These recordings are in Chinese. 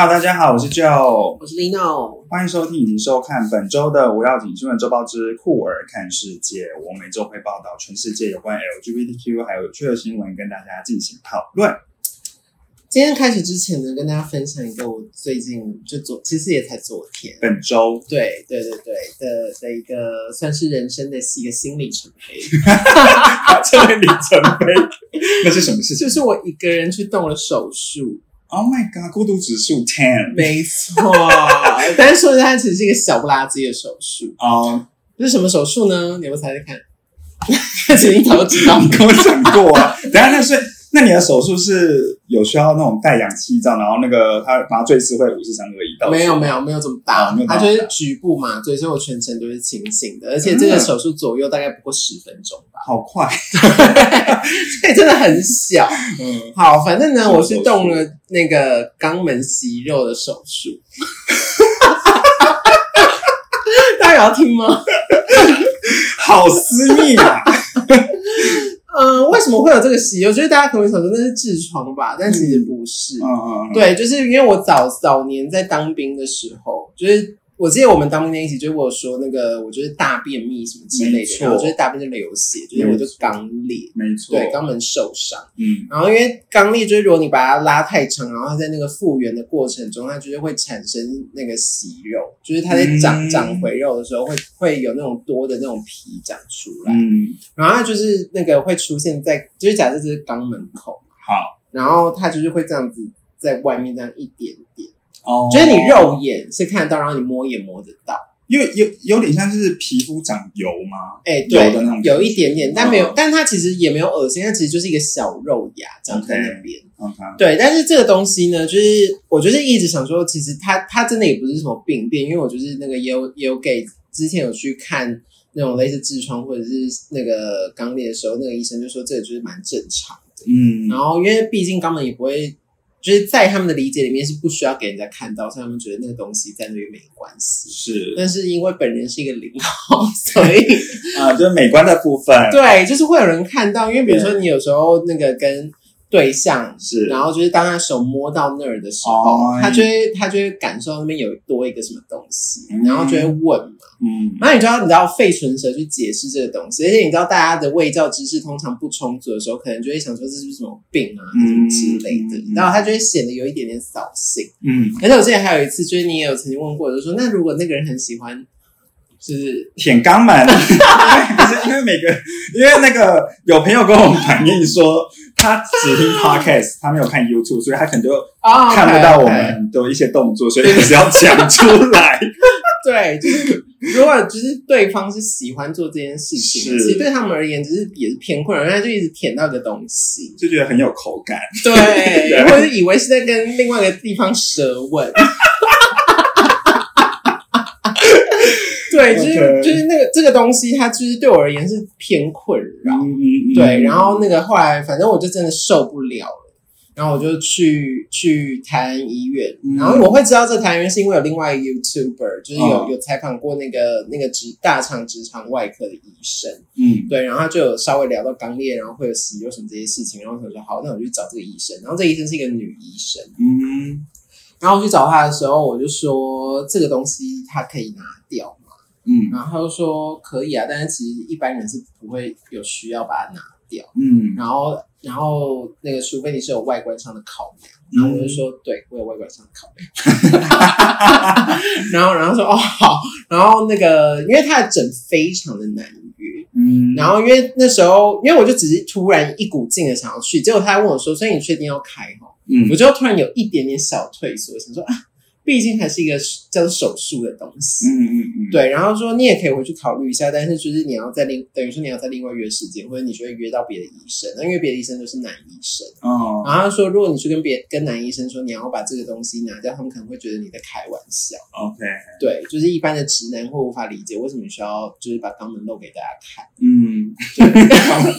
Hello，大家好，我是 Joe，我是 Lino，欢迎收听以及收看本周的无要紧新闻周报之酷儿看世界。我每周会报道全世界有关 LGBTQ 还有有趣的新闻，跟大家进行讨论。今天开始之前呢，跟大家分享一个我最近就昨，其实也才昨天，本周对对对对的的一个算是人生的一个新里程碑，这个里程碑，那是什么事情？就是我一个人去动了手术。Oh my god，孤独指数 ten 没错，但是说它其实是一个小不拉几的手术。哦，这是什么手术呢？你们猜猜看？其实一早就知道你。跟我讲过啊。等一下那是那你的手术是有需要那种带氧气罩，然后那个他麻醉师会五十三个一到没有没有没有这么大。哦没有，这么它大就是局部麻醉，所以我全程都是清醒的，而且这个嗯手术左右大概不过十分钟吧，好快，所以真的很小。嗯，好，反正呢，我是动了那个肛门息肉的手术。大家有要听吗？好私密啊，嗯，为什么会有这个习？我觉得大家可能会想说那是痔疮吧，但其实不是。嗯嗯，嗯，对，就是因为我早早年在当兵的时候，就是我记得我们当兵那一起，就跟我有说那个我就是大便秘什么之类的，没错然后就是大便就流血，就是我就肛裂，没错，对，肛门受伤。嗯然后因为肛裂就是如果你把它拉太长，然后它在那个复原的过程中，它就是会产生那个息肉，就是它在长、嗯长回肉的时候会会有那种多的那种皮长出来，嗯，然后它就是那个会出现在，就是假设这是肛门口，好然后它就是会这样子在外面这样一点点，哦就是你肉眼是看得到，然后你摸也摸得到，因为有有点像是皮肤长油吗？哎、有对的那种，有一点点，但没有，嗯但它其实也没有恶心，它其实就是一个小肉芽长在那边。嗯对，但是这个东西呢，就是我就是一直想说，其实它它真的也不是什么病变，因为我就是那个也有也有给之前有去看那种类似痔疮或者是那个肛裂的时候，那个医生就说这个就是蛮正常的。嗯然后因为毕竟肛门也不会，就是在他们的理解里面是不需要给人家看到，所以他们觉得那个东西在那边没关系。是。但是因为本人是一个零号，所以啊，就是美观的部分。对，就是会有人看到，因为比如说你有时候那个跟对象是，然后就是当他手摸到那儿的时候，哦。他就会他就会感受到那边有多一个什么东西，嗯。然后就会问嘛。嗯。然后你就要你知道费唇舌去解释这个东西，而且你知道大家的卫教知识通常不充足的时候，可能就会想说这是不是什么病啊，嗯什么之类的嗯，然后他就会显得有一点点扫兴。嗯，而且我之前还有一次，就是你也有曾经问过，我就说那如果那个人很喜欢，就是舔肛门，不是因为每个，因为那个有朋友跟我们反映说，他只听 podcast，他没有看 YouTube，所以他可能就啊看不到我们的一些动作，所以还是要讲出来。对，就是如果就是对方是喜欢做这件事情其实对他们而言，只是也是偏困扰，因为他就一直舔到一个东西，就觉得很有口感，对，或者以为是在跟另外一个地方舌吻。对，就是就是那个这个东西，它就是对我而言是偏困扰。嗯嗯对，然后那个后来，反正我就真的受不了了，然后我就去去台安医院，嗯。然后我会知道这台安医院是因为有另外一个 YouTuber，就是有、哦。有采访过那个那个直大肠直肠外科的医生，嗯。对，然后他就有稍微聊到肛裂，然后会有息肉什么这些事情，然后我说好，那我就去找这个医生，然后这医生是一个女医生，嗯。然后我去找他的时候，我就说这个东西他可以拿掉。吗？嗯然后他就说可以啊，但是其实一般人是不会有需要把它拿掉。嗯然后，然后那个，除非你是有外观上的考量，然后我就说，对我有外观上的考量。然后，然后说，哦好，然后那个，因为他的诊非常的难约，嗯，然后因为那时候，因为我就只是突然一股劲的想要去，结果他还问我说，所以你确定要开哦？嗯我就突然有一点点小退缩，想说啊，毕竟还是一个叫做手术的东西，嗯嗯嗯，对，然后说你也可以回去考虑一下，但是就是你要在另等于说你要在另外约时间，或者你就会约到别的医生，那因为别的医生都是男医生。哦，然后他说，如果你去跟别跟男医生说你要把这个东西拿掉，他们可能会觉得你在开玩笑。OK，对，就是一般的直男会无法理解为什么你需要就是把肛门露给大家看。嗯，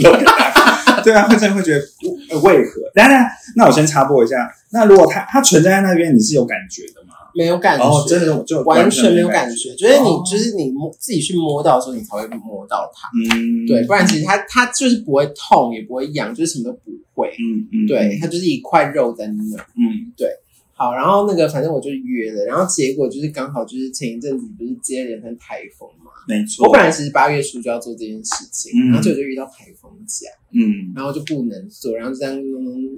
对，对啊，会真的会觉得呃为何？当然，那我先插播一下，那如果他他存在在那边，你是有感觉的吗？没有感觉，哦，真的就完全没有感觉，觉得你哦就是你摸自己去摸到的时候，你才会摸到它。嗯，对，不然其实它它就是不会痛，也不会痒，就是什么都不会。嗯嗯，对，它就是一块肉在那儿。嗯，好，然后那个反正我就约了，然后结果就是刚好就是前一阵子不是接连成台风嘛，没错。我本来其实八月初就要做这件事情，嗯然后结果就遇到台风假，嗯然后就不能做，然后就这样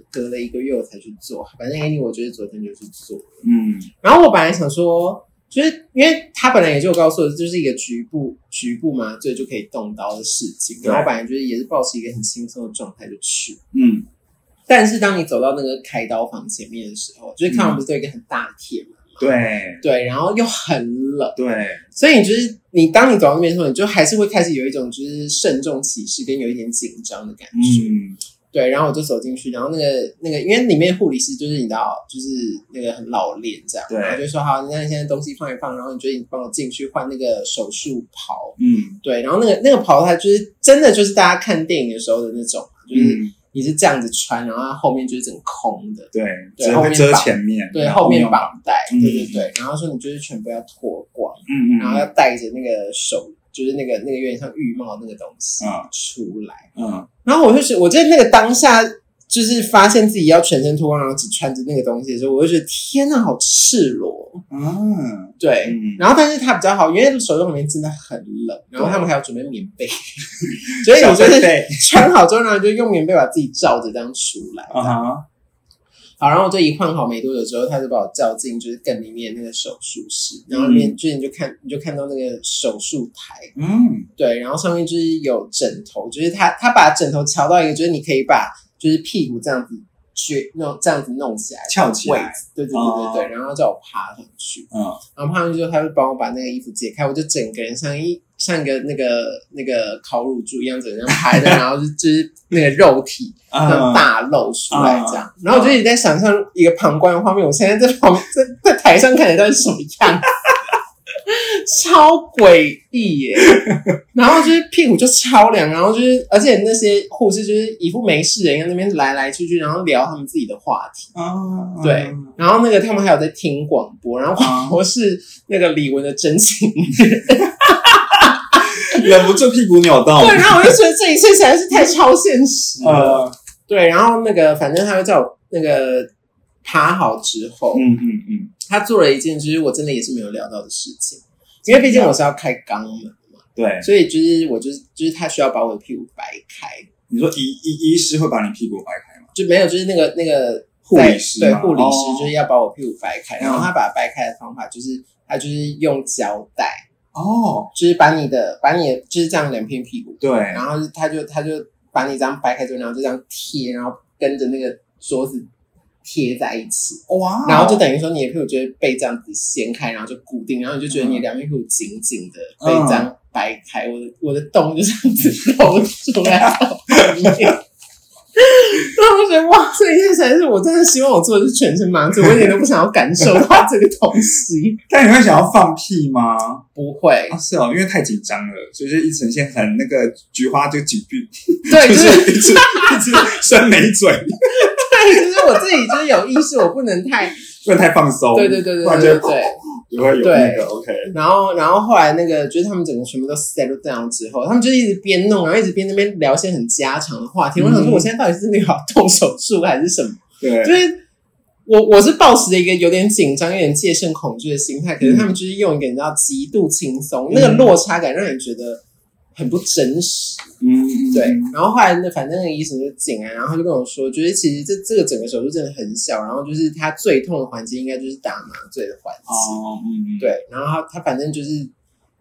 隔了一个月我才去做，反正 anyway 我就是昨天就去做了。嗯然后我本来想说，就是因为他本来也就告诉我，这就是一个局部局部麻醉就可以动刀的事情，对然后本来就是也是保持一个很轻松的状态就去。嗯但是当你走到那个开刀房前面的时候，就是看完不是有一个很大的铁门嘛，对。对，然后又很冷，对，所以你就是你当你走到那边的时候，你就还是会开始有一种就是慎重其事跟有一点紧张的感觉。嗯。对，然后我就走进去，然后那个那个，因为里面护理师就是你知道，就是那个很老练这样，对然后就说好，那你现在东西放一放，然后你就你帮我进去换那个手术袍，嗯。对，然后那个那个袍它就是真的就是大家看电影的时候的那种，就是嗯，你是这样子穿，然后它后面就是整个空的，对，对遮后面绑前面，对，后后面绑带，嗯对对对，然后说你就是全部要脱光，嗯嗯，然后要戴着那个手，就是那个那个有点像浴帽那个东西嗯出来。嗯然后我就是，我在那个当下，就是发现自己要全身脱光，然后只穿着那个东西的时候，我就觉得天哪，好赤裸。嗯对，嗯。然后但是它比较好，因为手术里面真的很冷，然后他们还要准备棉被，所以你就是穿好之后，然后就用棉被把自己罩着这样出来。啊哈，好，然后我就一换好没多久之后，他就把我叫进就是更里面那个手术室，然后里面就是你就看你就看到那个手术台，嗯。对，然后上面就是有枕头，就是他他把枕头调到一个，就是你可以把就是屁股这样子撅弄这样子弄起来，翘起来对对对对对，然后叫我爬上去，嗯。然后爬上去之后，他就帮我把那个衣服解开，我就整个人像一像一个那个那个烤乳猪一样，整个人拍的，然后就就是那个肉体这样啊大露出来这样，嗯然后我就一直在想象一个旁观的画面，我现在在旁在在台上看起来到底是什么样子。超诡异耶！然后就是屁股就超凉，然后就是，而且那些护士就是一副没事人在，那边来来去去，然后聊他们自己的话题。啊，对然后那个他们还有在听广播，然后广播是那个李玟的真情忍不住屁股扭到，对，然后我就觉得这一切实在是太超现实了。呃，对，然后那个反正他就叫我那个爬好之后，嗯嗯嗯，他做了一件就是我真的也是没有料到的事情，因为毕竟我是要开肛门嘛，对，所以就是我就是就是他需要把我的屁股掰开，你说医医医师会把你屁股掰开吗？就没有就是那个那个护理师吗？对护理师哦就是要把我屁股掰开，然后嗯。他把它掰开的方法就是他就是用胶带，哦，就是把你的把你的就是这样两片屁股，对，然后他就他就把你这样掰开之后，然后就这样贴，然后跟着那个桌子贴在一起。哇，然后就等于说你的屁股就会被这样子掀开，然后就固定，然后你就觉得你两边屁股紧紧的被这样掰开，我的我的洞就这样子露出来后面。然后我就觉得哇，这一件实在是我真的希望我做的是全身麻醉，我一点都不想要感受到这个东西。但你会想要放屁吗？不会啊，，是哦，因为太紧张了，所以就一呈现很那个菊花就紧闭，对，就就是是 一直一直伸眉嘴，对，就是我自己就是有意识，我不能太不能太放松，对对对对对对对。就会有那个 OK，然后，然后后来那个就是他们整个全部都 settle down 之后，他们就一直边弄，然后一直边那边聊一些很家常的话题。我想说，嗯我现在到底是真的要动手术还是什么？对，就是我我是抱持着一个有点紧张、有点戒慎恐惧的心态，可是他们就是用一个你知道极度轻松，那个落差感让你觉得很不真实。嗯，对，然后后来那反正那个医生就进来，然后他就跟我说，就是其实这这个整个手术真的很小，然后就是他最痛的环节应该就是打麻醉的环节。哦，嗯，对，然后他他反正就是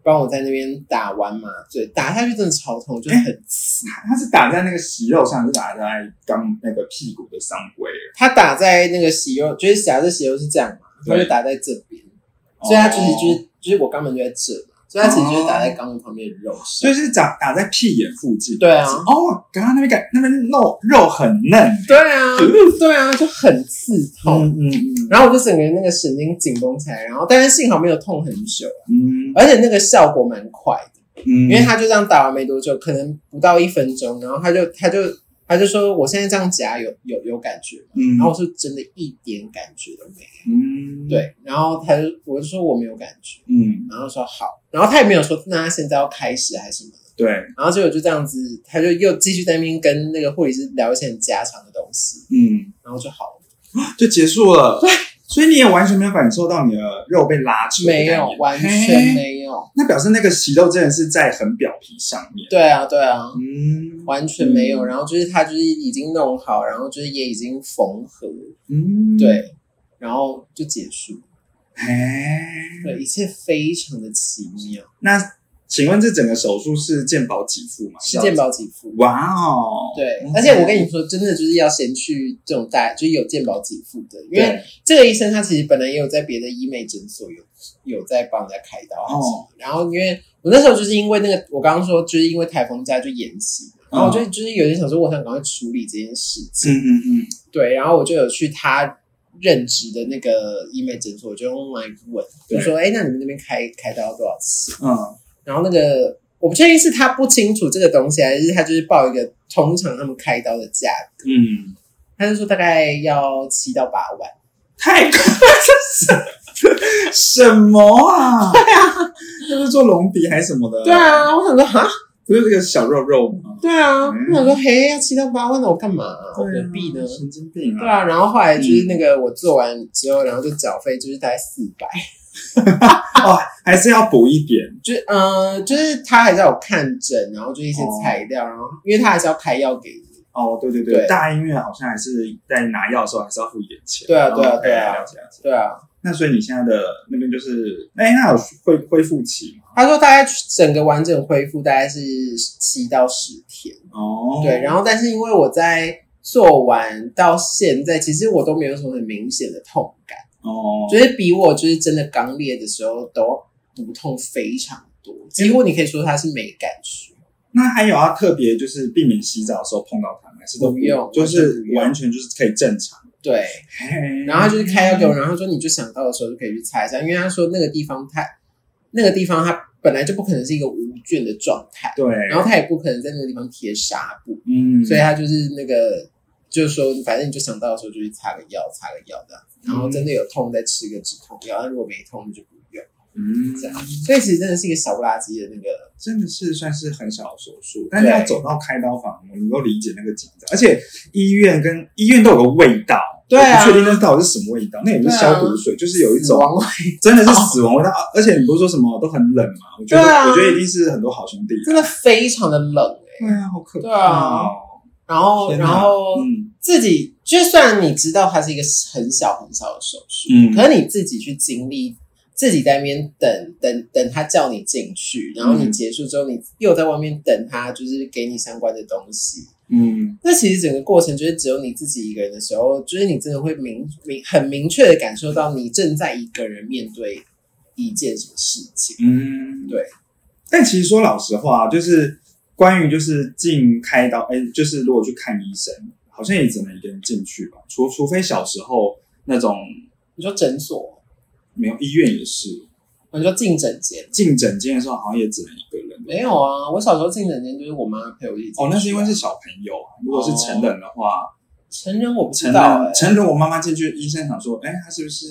帮我在那边打完麻醉，打下去真的超痛，就是很刺。他是打在那个息肉上，还是打在刚那个屁股的上位？他打在那个息肉，就是假设息肉是这样嘛，他就打在这边，所以他其实就是哦就是我肛门就在这嘛，所以它其实就是打在肛门旁边的肉上。所以是打打在屁眼附近。对啊哦，刚刚那边感那边肉肉很嫩。对啊，对啊，就很刺痛。嗯嗯然后我就整个人那个神经紧绷起来，然后但是幸好没有痛很久，嗯而且那个效果蛮快的。嗯，因为他就这样打完没多久，可能不到一分钟，然后他就他就他就说我现在这样夹有有有感觉吗？嗯，然后我说真的一点感觉都没有。嗯，对，然后他就我就说我没有感觉，嗯然后说好，然后他也没有说那他现在要开始还是什么，对，然后结果就这样子，他就又继续在那边跟那个护理师聊一些很家常的东西，嗯，然后就好了。就结束了。对 所以你也完全没有感受到你的肉被拉扯，没有，完全没有。那表示那个息肉真的是在很表皮上面。对啊，对啊，嗯，完全没有。然后就是他就是已经弄好，然后就是也已经缝合，嗯，对，然后就结束。哎，对，一切非常的奇妙。那请问这整个手术是健保给付吗？是健保给付。哇哦，对，而且我跟你说，真的就是要先去这种大，就是有健保给付的，因为这个医生他其实本来也有在别的医美诊所有有在帮人家开刀然后因为我那时候就是因为那个我刚刚说就是因为台风假就延期，然后我就就是有点想说我想赶快处理这件事情，嗯嗯嗯，对，然后我就有去他任职的那个医美诊所，我就用 line 问，就说哎，那你们那边开开刀多少次？嗯，然后那个我不确定是他不清楚这个东西，还是他就是报一个通常他们开刀的价格，嗯，他就说大概要七到八万。太贵了，什么啊？对啊，就是做隆鼻还是什么的？对，啊，我想说哈，不是这个小肉肉吗？对啊，嗯我想说嘿，要七到八万，那我干嘛、何必呢？神经病啊！对啊，然后后来就是那个我做完之后，然后就缴费就是大概四百，哦，还是要补一点。就是嗯、呃就是他还是要有看诊，然后就一些材料，然后因为他还是要开药给你。哦，对对对，对大医院好像还是在拿药的时候还是要付一点钱。对啊对啊哦对啊了解了解。对啊，那所以你现在的那边就是，哎，那有恢恢复期吗？他说大概整个完整恢复大概是七到十天。哦，对，然后但是因为我在做完到现在，其实我都没有什么很明显的痛感，哦，就是比我就是真的刚裂的时候都不痛非常多，几乎你可以说它是没感觉。那还有要特别就是避免洗澡的时候碰到它吗？还是都不用就是完全就是可以正常。对，然后他就是开药给我，然后说你就想到的时候就可以去擦一下，因为他说那个地方它那个地方它本来就不可能是一个无菌的状态，对，然后它也不可能在那个地方贴纱布，嗯，所以它就是那个就是说反正你就想到的时候就去擦个药，擦个药这样，然后真的有痛再吃个止痛药，那如果没痛就不用。嗯，这样所以其实真的是一个小不拉几的那个，真的是算是很小的手术，但是要走到开刀房，我能够理解那个紧张，而且医院跟医院都有个味道，对啊。我不确定那到底是什么味道，那也不是消毒水，就是有一种真的是死亡味道，而且你不是说什么都很冷嘛？我觉得，啊。我觉得一定是很多好兄弟，真的非常的冷哎、对啊，好可怕、哦，对啊。然后然后嗯。自己，就虽然你知道它是一个很小很小的手术，嗯。可是你自己去经历，自己在那边等等等他叫你进去，然后你嗯。结束之后，你又在外面等他，就是给你相关的东西。嗯，那其实整个过程就是只有你自己一个人的时候，就是你真的会明明很明确的感受到你正在一个人面对一件什么事情。嗯，对。但其实说老实话，就是关于就是进开刀，哎，就是如果去看医生，好像也只能一个人进去吧，除除非小时候那种你说诊所，没有医院也是你说进诊间。进诊间的时候，好像也只能。没有啊，我小时候进诊间就是我妈陪我一起。哦，那是因为是小朋友啊。如果是成人的话，成人我不知成道成人我妈妈进去，医生想说，哎，他是不是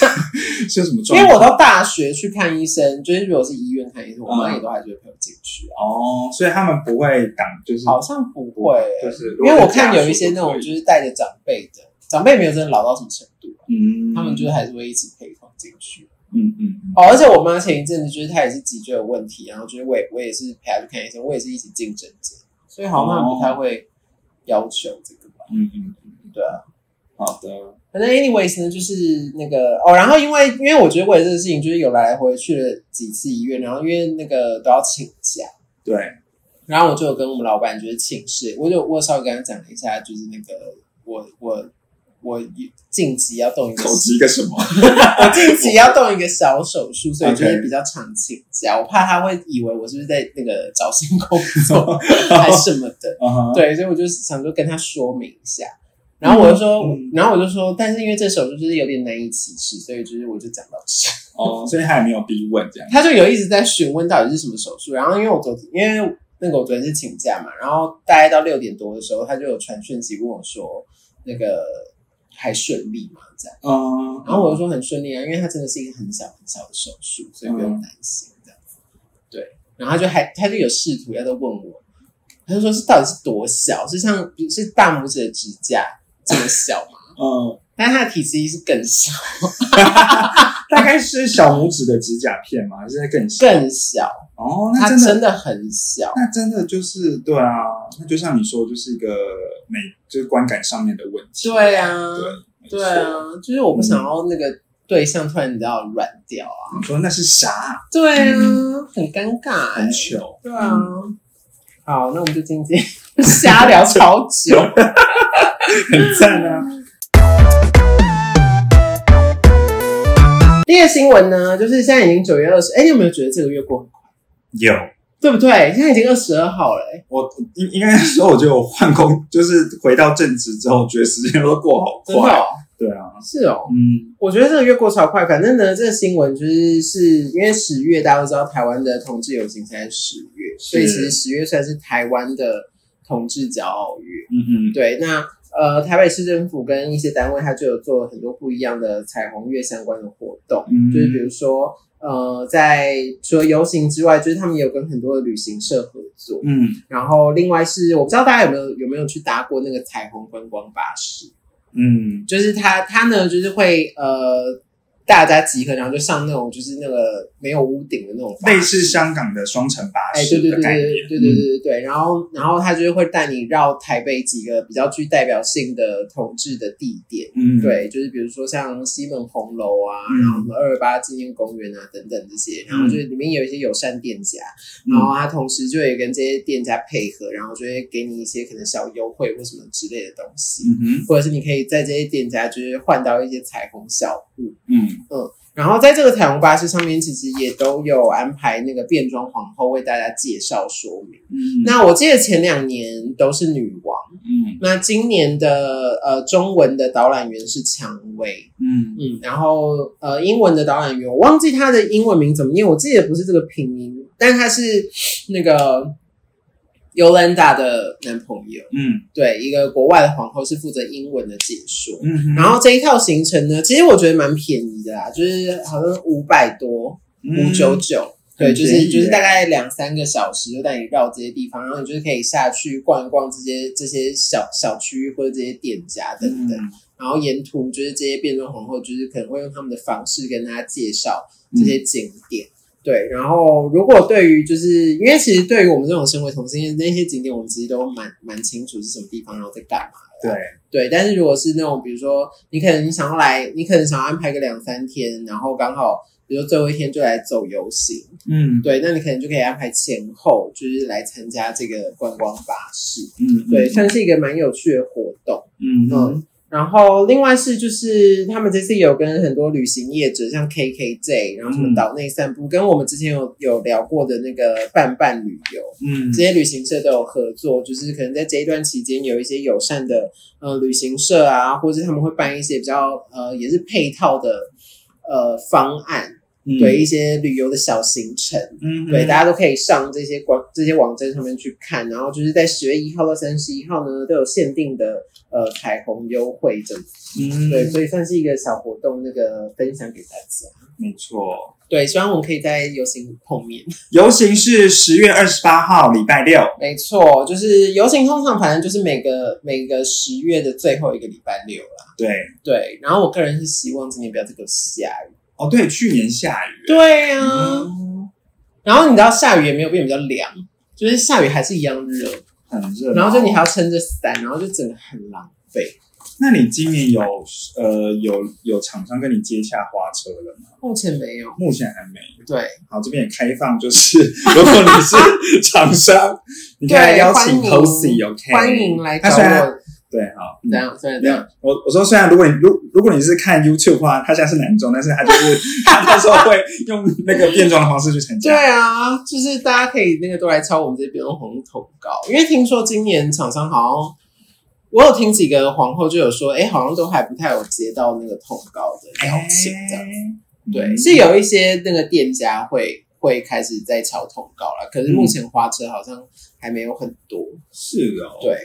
是有什么因状况？为我到大学去看医生，就是如果是医院看医生，我妈嗯也都还是会陪我进去啊。哦，所以他们不会挡，就是好像不会、就是因为我看有一些那种就是带着长辈的，长辈没有真的老到什么程度啊、嗯，他们就是还是会一直陪同进去。嗯嗯嗯。哦，而且我妈前一阵子就是她也是脊椎有问题，然后就是我也我也是陪她去看医生，我也是一起进诊间，所以好像不太会要求这个吧？嗯嗯嗯，对啊。好的，反正 anyways 呢，就是那个哦，然后因为因为我觉得为了这个事情，就是有来来回回去了几次医院，然后因为那个都要请假，对，然后我就有跟我们老板就是请示，我就我有稍微跟他讲了一下，就是那个我我我近期要动一个口吃一个什么？我近期要动一个小手术，所以就是比较常请假。我怕他会以为我是不是在那个找新工作 还什么的，对，所以我就想说跟他说明一下。然后我就说，嗯然后我就说，但是因为这手术就是有点难以启齿，所以就是我就讲到这。哦，所以他也没有逼问这样。他就有一直在询问到底是什么手术。然后因为我昨天，因为那个我昨天是请假嘛，然后大概到六点多的时候，他就有传讯息问我说，那个还顺利吗？这样。嗯，然后我就说很顺利啊，因为它真的是一个很小很小的手术，所以不用担心这样子。对，然后他就还他就有试图要在问我，他就说是到底是多小？是像是大拇指的指甲这么小吗？嗯，但是它的体积是更小，大概是小拇指的指甲片吗？还是更小？更小，哦，那真的真的很小。那真的就是对啊，那就像你说，就是一个美，就是观感上面的问题。对啊，对啊，就是我不想要那个对象突然你知道软掉啊。你说那是啥？对啊，很尴尬、欸，很糗。对啊。好，那我们就今天 瞎聊超久。很赞啊！第一个新闻呢，就是现在已经九月二十，哎，你有没有觉得这个月过很快？有对不对？现在已经二十二号了、欸，我应应该说，我觉得我换工就是回到正职之后，觉得时间都过好快。对啊，是哦。嗯我觉得这个月过超快，反正呢，这个新闻就是是因为十月大家都知道台湾的同志游行才是十月，所以其实十月算是台湾的同志骄傲月。嗯嗯，对，那呃，台北市政府跟一些单位，它就有做很多不一样的彩虹月相关的活动，嗯就是比如说呃，在除了游行之外，就是他们也有跟很多的旅行社合作，嗯，然后另外是我不知道大家有没有有没有去搭过那个彩虹观光巴士，嗯就是它它呢就是会呃大家集合，然后就上那种就是那个没有屋顶的那种类似香港的双层巴哎，士对对对。对对对对然后然后他就是会带你绕台北几个比较具代表性的同志的地点，嗯，对，就是比如说像西门红楼啊，嗯。然后什么二二八纪念公园啊等等这些，然后就是里面有一些友善店家，嗯。然后他同时就也跟这些店家配合，然后就会给你一些可能小优惠或什么之类的东西，嗯哼，或者是你可以在这些店家就是换到一些彩虹小物，嗯然后在这个彩虹巴士上面，其实也都有安排那个变装皇后为大家介绍说明。嗯，那我记得前两年都是女王，嗯。那今年的呃中文的导览员是蔷薇，嗯。嗯，然后呃英文的导览员我忘记他的英文名怎么念，我记得不是这个拼音，但他是那个 Yolanda 的男朋友，嗯。对，一个国外的皇后是负责英文的解说。嗯，然后这一套行程呢，其实我觉得蛮便宜的啦，就是好像五百多，五九九，对，就是就是大概两三个小时就带你绕这些地方，然后你就是可以下去逛一逛这些这些小小区域或者这些店家等等，嗯。然后沿途就是这些变装皇后就是可能会用他们的方式跟大家介绍这些景点。对，然后如果对于就是因为其实对于我们这种身为同性恋，那些景点我们其实都蛮蛮清楚是什么地方，然后在干嘛。对，对，但是如果是那种，比如说你可能你想要来，你可能想要安排个两三天，然后刚好，比如说最后一天就来走游行，嗯对，那你可能就可以安排前后，就是来参加这个观光巴士，嗯，对，算是一个蛮有趣的活动。嗯嗯然后另外是就是他们这次有跟很多旅行业者，像 KKJ，然后什么嗯。岛内散步，跟我们之前有有聊过的那个伴伴旅游，嗯。这些旅行社都有合作，就是可能在这一段期间有一些友善的呃旅行社啊，或者他们会办一些比较呃也是配套的呃方案，对一些旅游的小行程，嗯对大家都可以上这些网这些网站上面去看，然后就是在十月一号到三十一号呢都有限定的呃彩虹优惠这样子，嗯对，所以算是一个小活动，那个分享给大家。没错。对，希望我们可以在游行碰面。游行是十月二十八号，礼拜六。没错，就是游行通常反正就是每个每个十月的最后一个礼拜六啦。对，对，然后我个人是希望今年不要这个下雨。哦，对，去年下雨。对啊，嗯，然后你知道下雨也没有变比较凉，就是下雨还是一样热，很热。然后就你还要撑着伞，然后就整个很浪费。那你今年有呃有有厂商跟你接洽花车了吗？目前没有。目前还没。对，好，这边也开放，就是 如果你是厂商，你可以邀请欢迎 Posy，OK？欢迎来找我。对，好，嗯这样，这样，这样。，我我说虽然如果你如如果你是看 YouTube 的话，他现在是男装，但是他就是 他到时候会用那个变装的方式去参对。啊，就是大家可以那个都来抄我们这边的红投稿，因为听说今年厂商好像，我有听几个皇后就有说，哎，好像都还不太有接到那个通告的邀请这样。子对，嗯是有一些那个店家会会开始在敲通告了，可是目前花车好像还没有很多。是哦，对，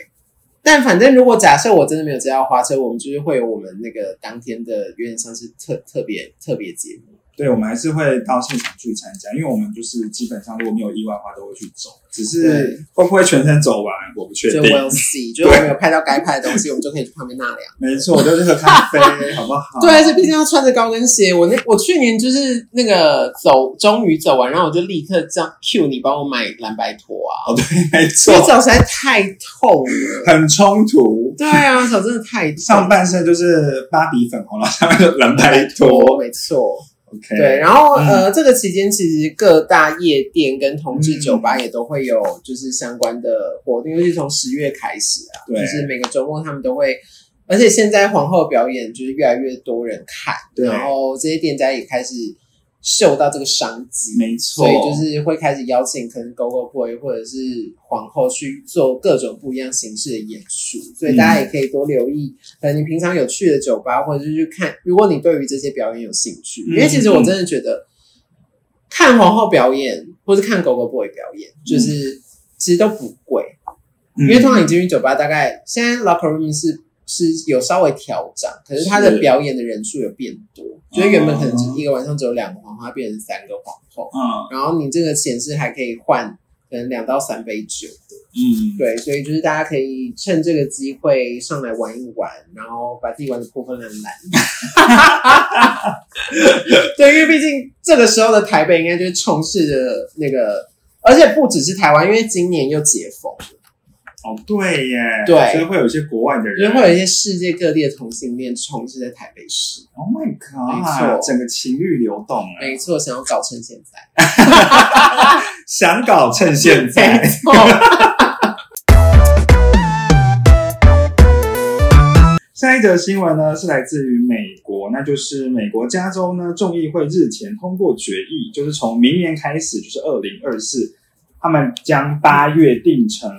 但反正如果假设我真的没有接到花车，我们就是会有我们那个当天的有点像是特特别特别节目，对，我们还是会到现场去参加，因为我们就是基本上如果没有意外的话，都会去走。只是会不会全程走完，我不确就定。we'll see，就是我们有拍到该拍的东西，我们就可以去旁边纳凉。没错，就是喝咖啡，好不好？对，而且毕竟要穿着高跟鞋。我那我去年就是那个走，终于走完，然后我就立刻这样 cue 你帮我买蓝白拖啊，哦，对，没 错，脚实在太痛了。很冲突。对啊，脚真的太痛。上半身就是芭比粉红，然后下面就蓝白拖。没错。OK，对，然后、嗯。呃，这个期间其实各大夜店跟同志酒吧也都会有就是相关的活动，尤其从十月开始啊，对。就是每个周末他们都会，而且现在皇后表演就是越来越多人看，对。然后这些店家也开始嗅到这个商机，没错，所以就是会开始邀请可能 Go Go Boy 或者是皇后去做各种不一样形式的演出，所以大家也可以多留意，可能你平常有去的酒吧，或者是去看，如果你对于这些表演有兴趣，嗯因为其实我真的觉得看皇后表演或是看 Go Go Boy 表演，就是其实都不贵，嗯。因为通常你进去酒吧，大概现在 locker room 是是有稍微调整，可是他的表演的人数有变多，就是原本可能只一个晚上只有两个皇后，它变成三个皇后，嗯。然后你这个显示还可以换可能两到三杯酒的，嗯，对，所以就是大家可以趁这个机会上来玩一玩，然后把自己玩的破破烂烂。对，因为毕竟这个时候的台北应该就是充斥着那个，而且不只是台湾，因为今年又解封了。哦，对耶，对所以会有一些国外的就是人，会有一些世界各地的同性恋充斥在台北市。，Oh my 没 God，错整个情欲流动，哎没错，想要搞成现在，想搞趁现没在。错。下一则新闻呢是来自于美国，那就是美国加州呢众议会日前通过决议，就是从明年开始，就是二零二四，他们将八月定成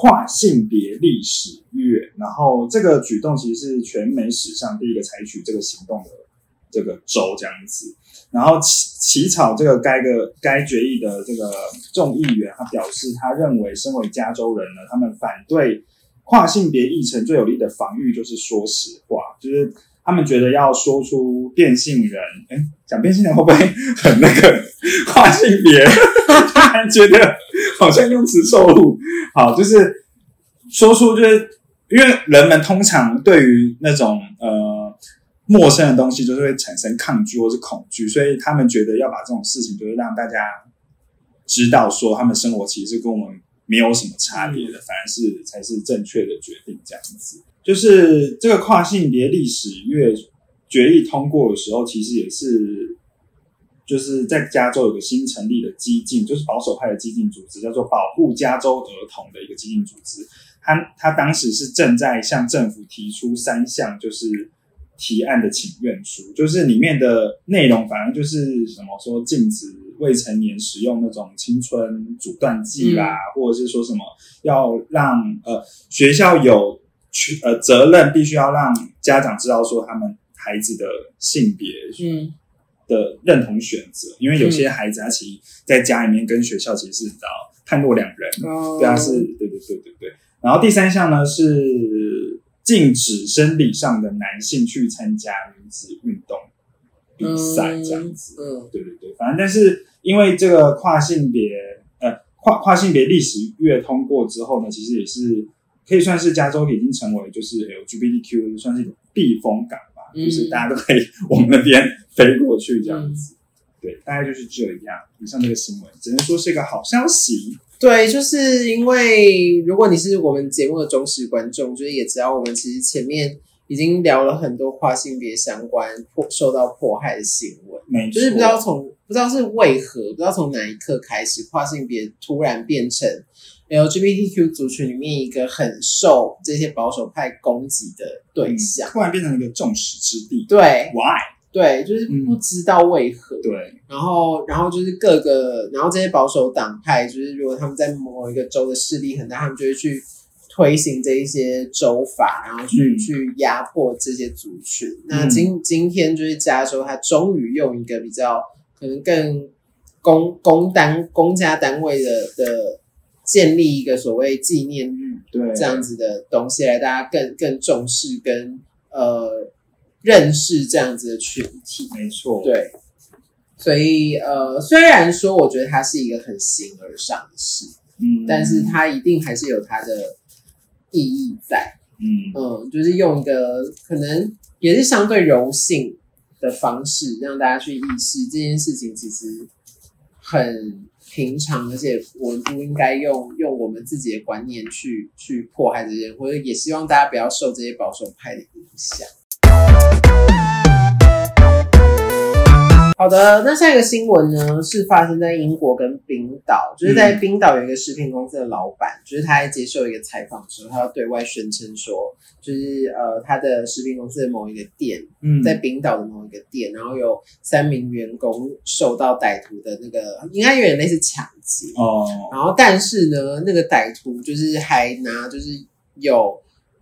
跨性别历史月，然后这个举动其实是全美史上第一个采取这个行动的这个州这样子。然后起起草这个该个该决议的这个众议员，他表示，他认为身为加州人呢，他们反对跨性别议程最有力的防御就是说实话，就是他们觉得要说出变性人，哎，讲变性人会不会很那个 跨性别？突然觉得好像用词错误。好，就是说出，就是因为人们通常对于那种呃陌生的东西，就是会产生抗拒或是恐惧，所以他们觉得要把这种事情，就是让大家知道说，他们生活其实跟我们没有什么差别的，反而是才是正确的决定。这样子，就是这个跨性别历史月决议通过的时候，其实也是。就是在加州有个新成立的激进，就是保守派的激进组织，叫做保护加州儿童的一个激进组织。他他当时是正在向政府提出三项就是提案的请愿书，就是里面的内容反正就是什么说禁止未成年使用那种青春阻断剂啦，或者是说什么要让呃学校有去呃责任必须要让家长知道说他们孩子的性别嗯，的认同选择，因为有些孩子他其实在家里面跟学校其实是道判若两人，哦对啊，是，对对对对对。然后第三项呢是禁止生理上的男性去参加女子运动比赛这样子。嗯，对对对，反正但是因为这个跨性别呃跨跨性别历史月通过之后呢，其实也是可以算是加州已经成为就是 LGBTQ 算是一种避风港吧，嗯就是大家都可以 往那边飞过去这样子。对，大概就是这样。以上这个新闻只能说是一个好消息。对，就是因为如果你是我们节目的忠实观众，就是也知道我们其实前面已经聊了很多跨性别相关迫受到迫害的新闻，没错，就是不知道从不知道是为何，不知道从哪一刻开始，跨性别突然变成 LGBTQ 族群里面一个很受这些保守派攻击的对象。突然变成一个众矢之的。对 Why？对，就是不知道为何。对，然后，然后就是各个，然后这些保守党派，就是如果他们在某一个州的势力很大，他们就会去推行这一些州法，然后去、嗯。去压迫这些族群。那今今天就是加州，它终于用一个比较可能更公公单公家单位的的建立一个所谓纪念日对，这样子的东西，来大家更更重视跟呃认识这样子的群体。没错。，对，所以呃，虽然说我觉得它是一个很形而上的事，嗯，但是它一定还是有它的意义在。嗯嗯，就是用一个可能也是相对柔性的方式，让大家去意识这件事情其实很平常，而且我们不应该用用我们自己的观念去去迫害这些人，或者也希望大家不要受这些保守派的影响。好的，那下一个新闻呢，是发生在英国跟冰岛，就是在冰岛有一个食品公司的老板，就是他在接受一个采访的时候，他要对外宣称说，就是呃，他的食品公司的某一个店，嗯在冰岛的某一个店，然后有三名员工受到歹徒的那个，应该有点类似抢劫，哦，然后但是呢，那个歹徒就是还拿就是有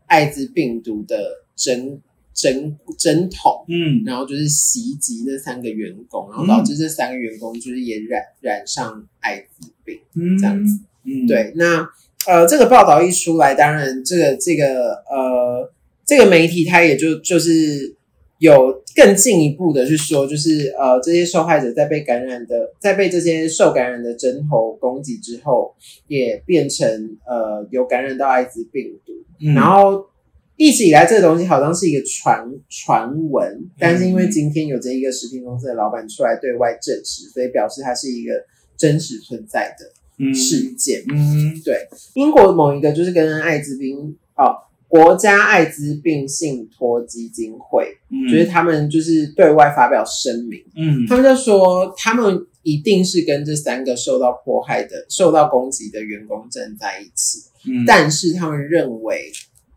艾滋病毒的针针针筒。嗯然后就是袭击那三个员工，然后导致这三个员工就是也染染上艾滋病。嗯这样子，嗯，对，那呃，这个报道一出来，当然这个这个呃，这个媒体它也就就是有更进一步的去说，就是呃，这些受害者在被感染的，在被这些受感染的针头攻击之后，也变成呃有感染到艾滋病毒，嗯然后一直以来，这个东西好像是一个传传闻，但是因为今天有这一个食品公司的老板出来对外证实，所以表示它是一个真实存在的嗯。事件。嗯。对，英国某一个就是跟艾滋病哦，国家艾滋病信托基金会，嗯，就是他们就是对外发表声明，嗯。他们就说他们一定是跟这三个受到迫害的、受到攻击的员工站在一起。嗯，但是他们认为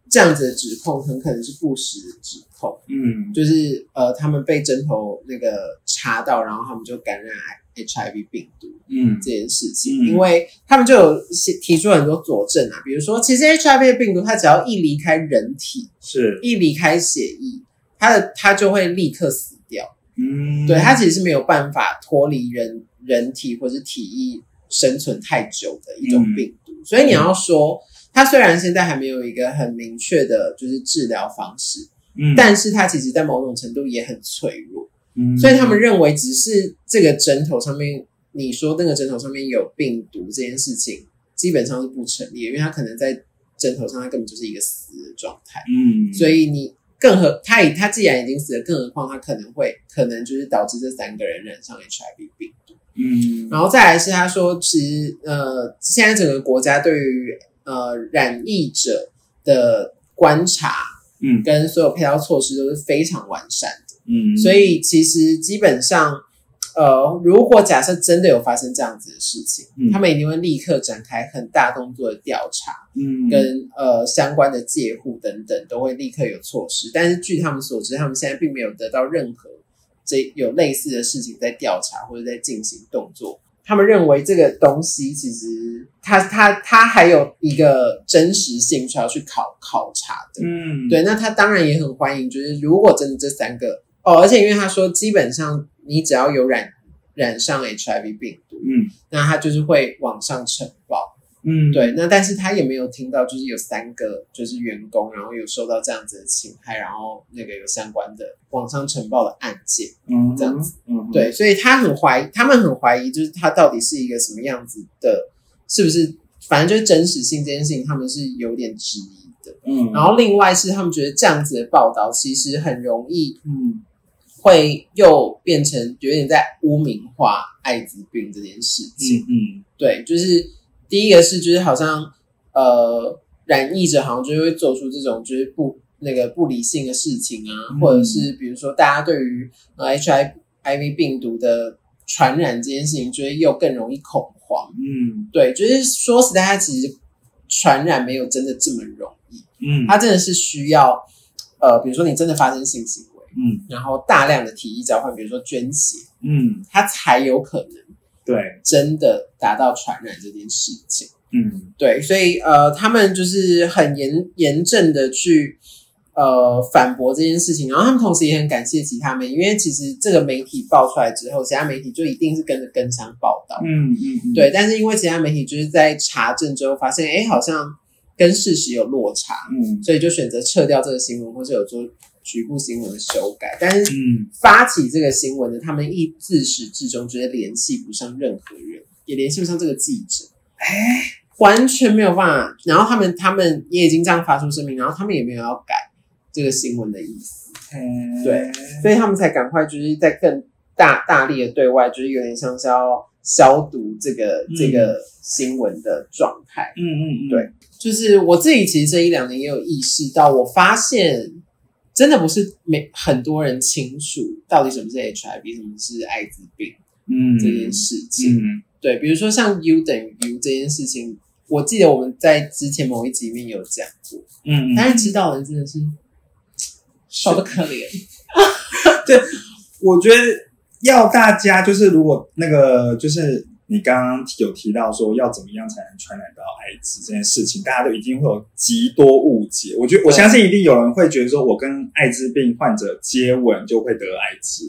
这样子的指控很可能是不实的指控，嗯。就是呃，他们被针头那个插到，然后他们就感染 HIV 病毒嗯。这件事情，嗯。因为他们就有写提出很多佐证啊，比如说，其实 HIV 病毒它只要一离开人体，是。一离开血液，它的它就会立刻死掉，嗯。对，它其实是没有办法脱离人人体或是体液生存太久的一种病毒，所以你要说。它虽然现在还没有一个很明确的，就是治疗方式，嗯。但是它其实在某种程度也很脆弱，嗯。所以他们认为只是这个针头上面，你说那个针头上面有病毒这件事情，基本上是不成立的，因为它可能在针头上，它根本就是一个死的状态，嗯，所以你更何他已他既然已经死了，更何况他可能会可能就是导致这三个人染上 HIV 病毒。嗯。然后再来是他说，其实呃，现在整个国家对于呃染疫者的观察嗯跟所有配套措施都是非常完善的，嗯，所以其实基本上。呃，如果假设真的有发生这样子的事情，嗯他们一定会立刻展开很大动作的调查，嗯跟呃相关的介护等等都会立刻有措施。但是据他们所知，他们现在并没有得到任何这有类似的事情在调查或者在进行动作。他们认为这个东西其实它它它还有一个真实性需要去考考察的。嗯对，那他当然也很欢迎，就是如果真的这三个哦，而且因为他说基本上你只要有染染上 HIV 病毒，嗯那他就是会往上呈报。嗯对，那但是他也没有听到，就是有三个就是员工，然后有受到这样子的侵害，然后那个有相关的网上呈报的案件，嗯这样子嗯对，所以他很怀疑，他们很怀疑，就是他到底是一个什么样子的，是不是？反正就是真实性这件事情，他们是有点质疑的。嗯然后另外是他们觉得这样子的报道其实很容易嗯会又变成有点在污名化艾滋病这件事情。嗯对，就是第一个是就是好像呃染疫者好像就会做出这种就是不那个不理性的事情啊，嗯。或者是比如说大家对于呃 HIV 病毒的传染这件事情，就会又更容易恐慌。嗯。对，就是说实在，它其实传染没有真的这么容易，嗯。它真的是需要呃，比如说你真的发生性行为，嗯。然后大量的体液交换，比如说捐血，嗯。它才有可能对。真的达到传染这件事情。嗯。对，所以呃，他们就是很严严正的去呃反驳这件事情，然后他们同时也很感谢其他媒体，因为其实这个媒体爆出来之后，其他媒体就一定是跟着跟上报道，嗯嗯对，但是因为其他媒体就是在查证之后发现，哎，好像跟事实有落差，嗯。所以就选择撤掉这个新闻，或者有做局部新闻的修改，但是嗯，发起这个新闻的，他们一自始至终觉得联系不上任何人，也联系不上这个记者，哎，完全没有办法。然后他们他们也已经这样发出声明，然后他们也没有要改这个新闻的意思，对，所以他们才赶快就是在更大大力的对外，就是有点像是要消毒这个、嗯。这个新闻的状态。嗯嗯嗯，对就是我自己其实这一两年也有意识到，我发现真的不是每很多人清楚到底什么是 HIV，什么是艾滋病嗯，这件事情。嗯对，比如说像 U 等于 U 这件事情，我记得我们在之前某一集里面有讲过，嗯嗯，但是知道的人真的是少的可怜。对我觉得要大家就是，如果那个就是你刚刚有提到说要怎么样才能传染到艾滋这件事情，大家都一定会有极多误解。我觉得我相信一定有人会觉得说，我跟艾滋病患者接吻就会得艾滋。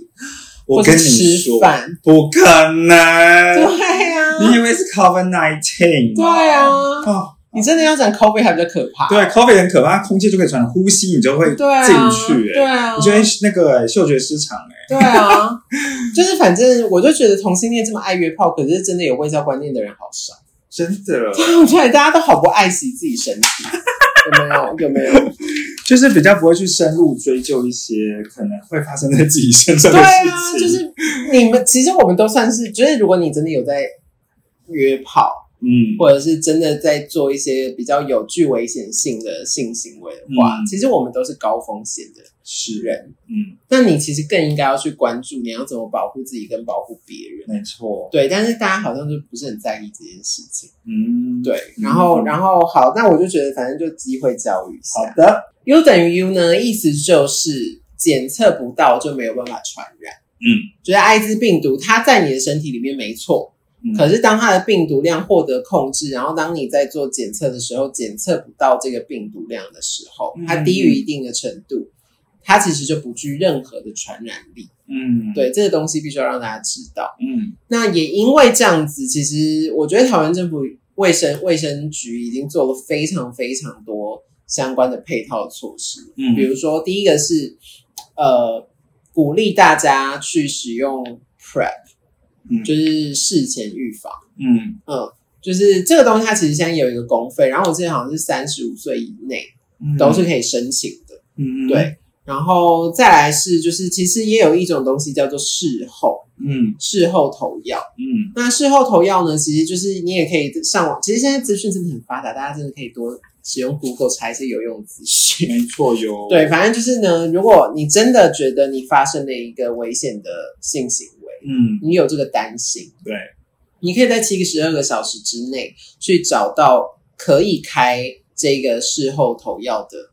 我跟你说不可能。对啊、你以为是 COVID nineteen？对啊，哦，你真的要讲 COVID 还比较可怕。对，COVID 很可怕，空气就可以传染，呼吸你就会进去、欸，对啊，你就会那个、欸嗅觉失常、欸，对啊，就是反正我就觉得同性恋这么爱约炮，可是真的有卫教观念的人好少。真的，我觉得大家都好不爱惜自己身体，有没有？有没有？就是比较不会去深入追究一些可能会发生在自己身上对的事情。啊，就是你们其实我们都算是，就是如果你真的有在约炮，嗯，或者是真的在做一些比较有具危险性的性行为的话，嗯其实我们都是高风险的是，人。嗯，那你其实更应该要去关注你要怎么保护自己跟保护别人。没错，对，但是大家好像就不是很在意这件事情。嗯，对，然后，嗯然后好，那我就觉得反正就机会教育一下。好的，U 等于 U 呢，意思就是检测不到就没有办法传染。嗯，就是艾滋病毒它在你的身体里面没错，嗯可是当它的病毒量获得控制，然后当你在做检测的时候，检测不到这个病毒量的时候嗯，它低于一定的程度，它其实就不具任何的传染力。嗯，，对，这个东西必须要让大家知道。嗯。那也因为这样子，其实我觉得台湾政府卫生卫生局已经做了非常非常多相关的配套措施，嗯。比如说第一个是呃鼓励大家去使用 PrEP，嗯就是事前预防，嗯嗯。就是这个东西，它其实现在有一个公费，然后我记得好像是三十五岁以内嗯，都是可以申请的，嗯，嗯，对。然后再来是，就是其实也有一种东西叫做事后嗯事后投药，嗯那事后投药呢，其实就是你也可以上网。其实现在资讯真的很发达，大家真的可以多使用 Google 查一些有用资讯。没错，哟，对，反正就是呢，如果你真的觉得你发生了一个危险的性行为，嗯，你有这个担心，对，你可以在七个十二个小时之内去找到可以开这个事后投药的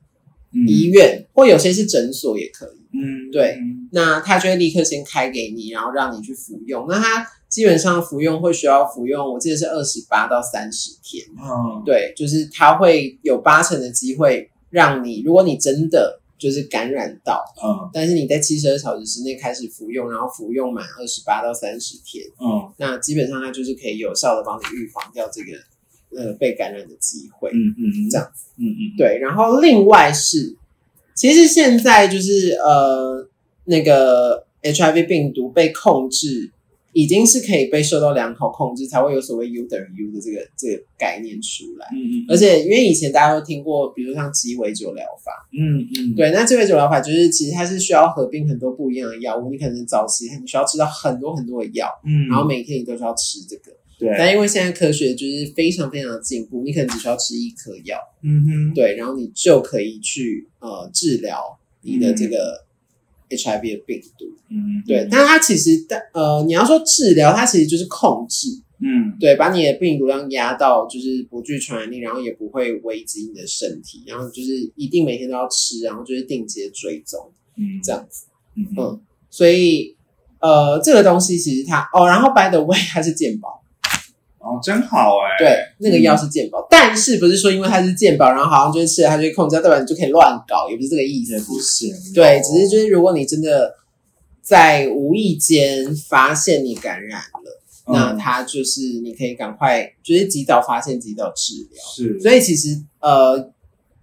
嗯。医院，或有些是诊所也可以。嗯，对。那他就会立刻先开给你，然后让你去服用。那他基本上服用会需要服用，我记得是二十八到三十天。嗯，对，就是他会有八成的机会让你，如果你真的就是感染到，嗯。但是你在七十二小时之内开始服用，然后服用满二十八到三十天，嗯。那基本上它就是可以有效的帮你预防掉这个呃被感染的机会。嗯嗯，这样。子，嗯嗯，对，然后另外是，其实现在就是呃，那个 HIV 病毒被控制，已经是可以被受到良好控制，才会有所谓 U 等于 U 的这个这个概念出来。嗯嗯，而且因为以前大家都听过，比如像鸡尾酒疗法，嗯嗯，对，那鸡尾酒疗法就是其实它是需要合并很多不一样的药物，你可能早期你需要吃到很多很多的药，嗯，然后每天你都需要吃这个。对，但因为现在科学就是非常非常的进步，你可能只需要吃一颗药。嗯哼，对，然后你就可以去呃治疗你的这个 HIV 的病毒。嗯，对，但是它其实但呃，你要说治疗，它其实就是控制，嗯对，把你的病毒量压到就是不具传染力，然后也不会危及你的身体，然后就是一定每天都要吃，然后就是定期的追踪嗯，这样子。嗯，所以呃，这个东西其实它哦，然后 by the way，它是健保。哦，真好哎，对，那个药是健保，但是不是说因为它是健保，然后好像就是吃了它就会控制，代表你就可以乱搞，也不是这个意思。不是，对，只是就是如果你真的在无意间发现你感染了，嗯那它就是你可以赶快就是及早发现、及早治疗。是，所以其实呃，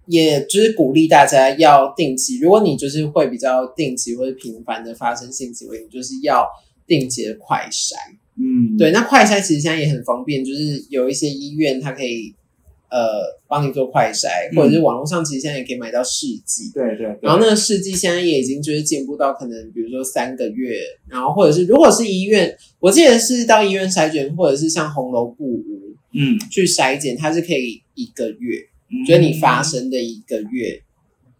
也就是鼓励大家要定期，如果你就是会比较定期或者频繁的发生性行为，你就是要定期的快筛。嗯，对，那快筛其实现在也很方便，就是有一些医院它可以呃帮你做快筛，嗯或者是网络上其实现在也可以买到试剂。对对对，然后那个试剂现在也已经就是进步到可能，比如说三个月，然后或者是如果是医院，我记得是到医院筛检，或者是像红楼布屋嗯，去筛检，它是可以一个月，嗯。就是你发生的一个月，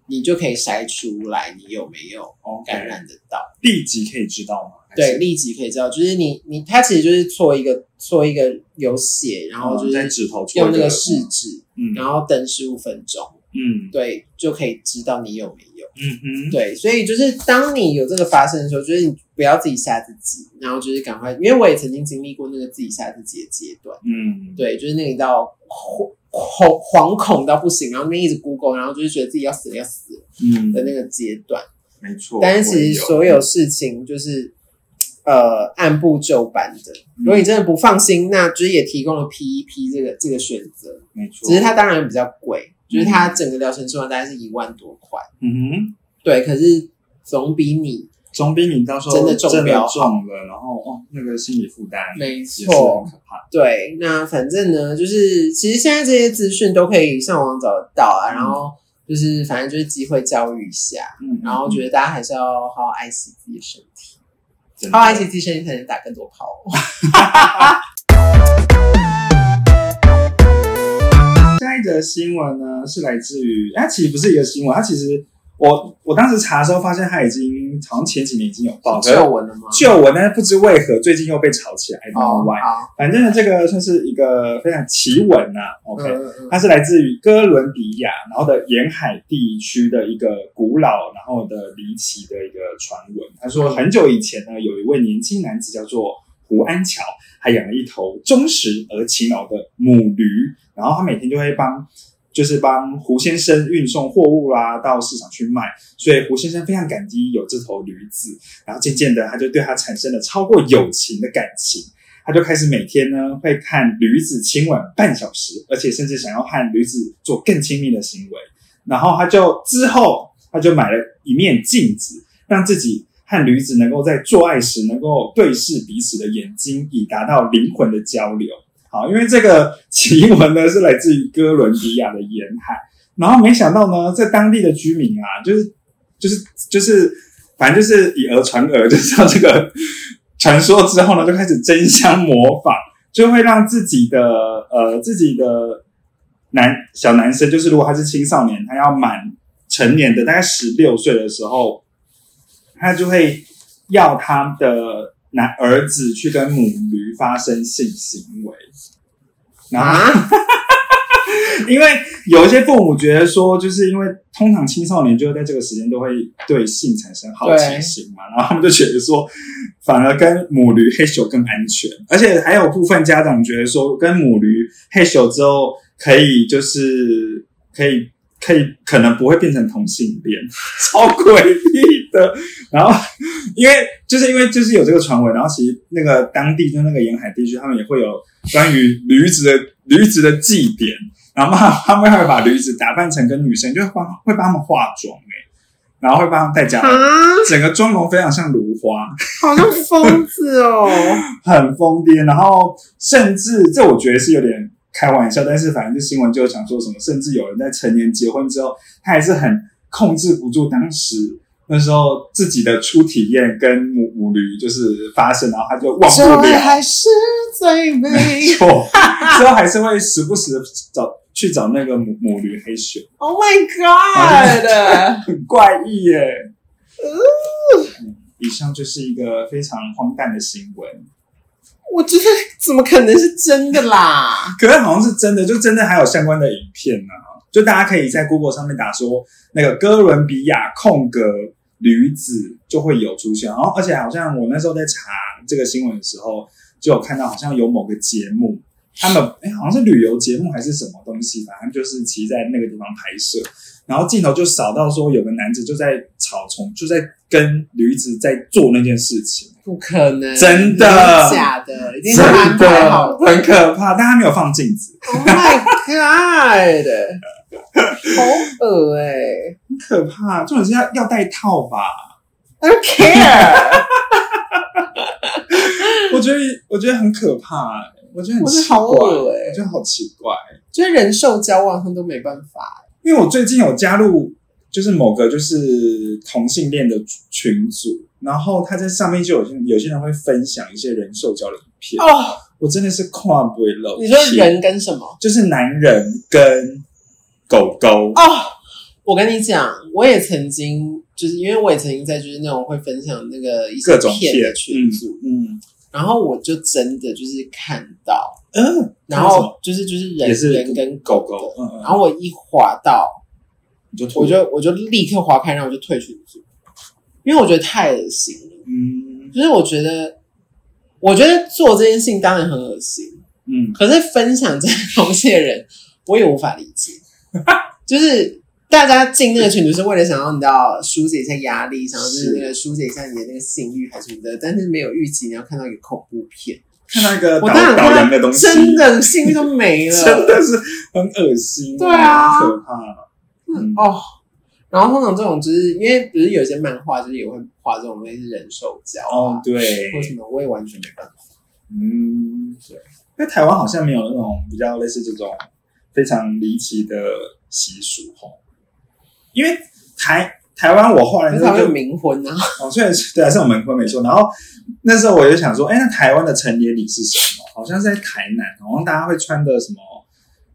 你就可以筛出来你有没有感染得到。立即可以知道吗？对，立即可以知道，就是你你它其实就是搓一个搓一个有血，然后就是指头戳用那个试纸，嗯然后等十五分钟，嗯对，就可以知道你有没有。嗯哼，对，所以就是当你有这个发生的时候，就是你不要自己吓自己，然后就是赶快，因为我也曾经经历过那个自己吓自己的阶段。嗯，对，就是那个到惶惶惶恐到不行，然后那边一直 Google，然后就是觉得自己要死了要死了嗯的那个阶段。没错。但是其实所有事情就是呃按部就班的。嗯如果你真的不放心，那就是也提供了 PEP 这个这个选择，没错，只是它当然比较贵，就是它整个疗程吃完大概是一万多块。嗯哼，对，可是总比你总比你到时候真的中真的标中了，然后哦那个心理负担没也是错可怕。对，那反正呢，就是其实现在这些资讯都可以上网找得到啊，然后就是反正就是机会教育一下，嗯，然后觉得大家还是要好好爱惜自己的身体，真的。好好爱惜自己身体才能打更多炮。哦。下一则新闻呢是来自于，它其实不是一个新闻，它其实我我当时查的时候发现他已经好像前几年已经有报，旧闻了吗？旧闻，但是不知为何最近又被炒起来 why。好反正呢，这个算是一个非常奇闻呐、OK，、嗯嗯它是来自于哥伦比亚，然后的沿海地区的一个古老，然后的离奇的一个传闻。他说，很久以前呢，有一位年轻男子叫做胡安乔，他养了一头忠实而勤劳的母驴，然后他每天就会帮。就是帮胡先生运送货物啦，到市场去卖，所以胡先生非常感激有这头驴子，然后渐渐的他就对他产生了超过友情的感情，他就开始每天呢会看驴子亲吻半小时，而且甚至想要和驴子做更亲密的行为。然后他就之后他就买了一面镜子，让自己和驴子能够在做爱时能够对视彼此的眼睛，以达到灵魂的交流。好，因为这个奇闻呢是来自于哥伦比亚的沿海，然后没想到呢，在当地的居民啊，就是就是就是，反正就是以讹传讹，就知道这个传说之后呢，就开始争相模仿，就会让自己的呃自己的男小男生，就是如果他是青少年，他要满成年的大概十六岁的时候，他就会要他的男儿子去跟母驴发生性行为，然后。啊，因为有一些父母觉得说，就是因为通常青少年就会在这个时间都会对性产生好奇心嘛，然后他们就觉得说，反而跟母驴黑咻更安全，而且还有部分家长觉得说，跟母驴黑咻之后可以就是可以可以可能不会变成同性恋，超诡异的。然后因为就是因为就是有这个传闻，然后其实那个当地就那个沿海地区，他们也会有关于驴子的驴子的祭典。然后他他们会把驴子打扮成跟女生，就会帮会帮他们化妆哎、然后会帮他们戴假整个妆容非常像芦花，好像疯子哦。很疯癫。然后甚至这我觉得是有点开玩笑，但是反正这新闻就有讲说什么，甚至有人在成年结婚之后，他还是很控制不住当时那时候自己的初体验跟母母驴就是发生，然后他就忘不这了。还是最美。错，之后还是会时不时的找去找那个母母驴黑熊。Oh my god！很怪异耶。嗯以上就是一个非常荒诞的新闻，我觉得怎么可能是真的啦？可是好像是真的，就真的还有相关的影片呢、就大家可以在 Google 上面打说那个哥伦比亚空格女子就会有出现，然后而且好像我那时候在查这个新闻的时候，就有看到好像有某个节目他们哎、好像是旅游节目还是什么东西，反正就是其实在那个地方拍摄，然后镜头就扫到说有个男子就在草丛就在跟驴子在做那件事情，不可能，真的假的，一定是真安排好的很可怕，但他没有放镜子，Oh my god！好恶哎、很可怕。重点是要要戴套吧？I don't care，我觉得我觉得很可怕、我觉得很奇怪，我觉得好奇怪。就是人兽交往他们都没办法。因为我最近有加入，就是某个就是同性恋的群组，然后他在上面就有些有些人会分享一些人兽交的影片，哦，我真的是跨不会漏。你说人跟什么？就是男人跟狗狗，哦，我跟你讲，我也曾经就是因为我也曾经在就是那种会分享那个一些各种片的群组，嗯然后我就真的就是看到，嗯，然后就是就是人是人跟狗狗狗，嗯嗯，然后我一滑到，你就我就我就立刻划开，然后我就退群组，因为我觉得太恶心了。嗯。就是我觉得，我觉得做这件事情当然很恶心，嗯。可是分享这些东西的人，我也无法理解。就是大家进那个群组是为了想要你知道疏解一下压力，想要就是那个疏解一下你的那个性欲还是什么的，但是没有预期你要看到一个恐怖片，看到一个我导导当然看到阳的东西，真的性欲都没了，真的是很恶心，对啊。很可怕，嗯哦。然后通常这种就是因为不是有些漫画就是也会画这种类似人兽交啊，哦对，为什么，我也完全没办法。嗯，对，因为台湾好像没有那种比较类似这种非常离奇的习俗吼，因为台台湾我后来就可是冥婚啊，哦，虽然是对啊，是我们婚没错。然后那时候我就想说，哎，那台湾的成年礼是什么？好像是在台南，好像大家会穿的什么，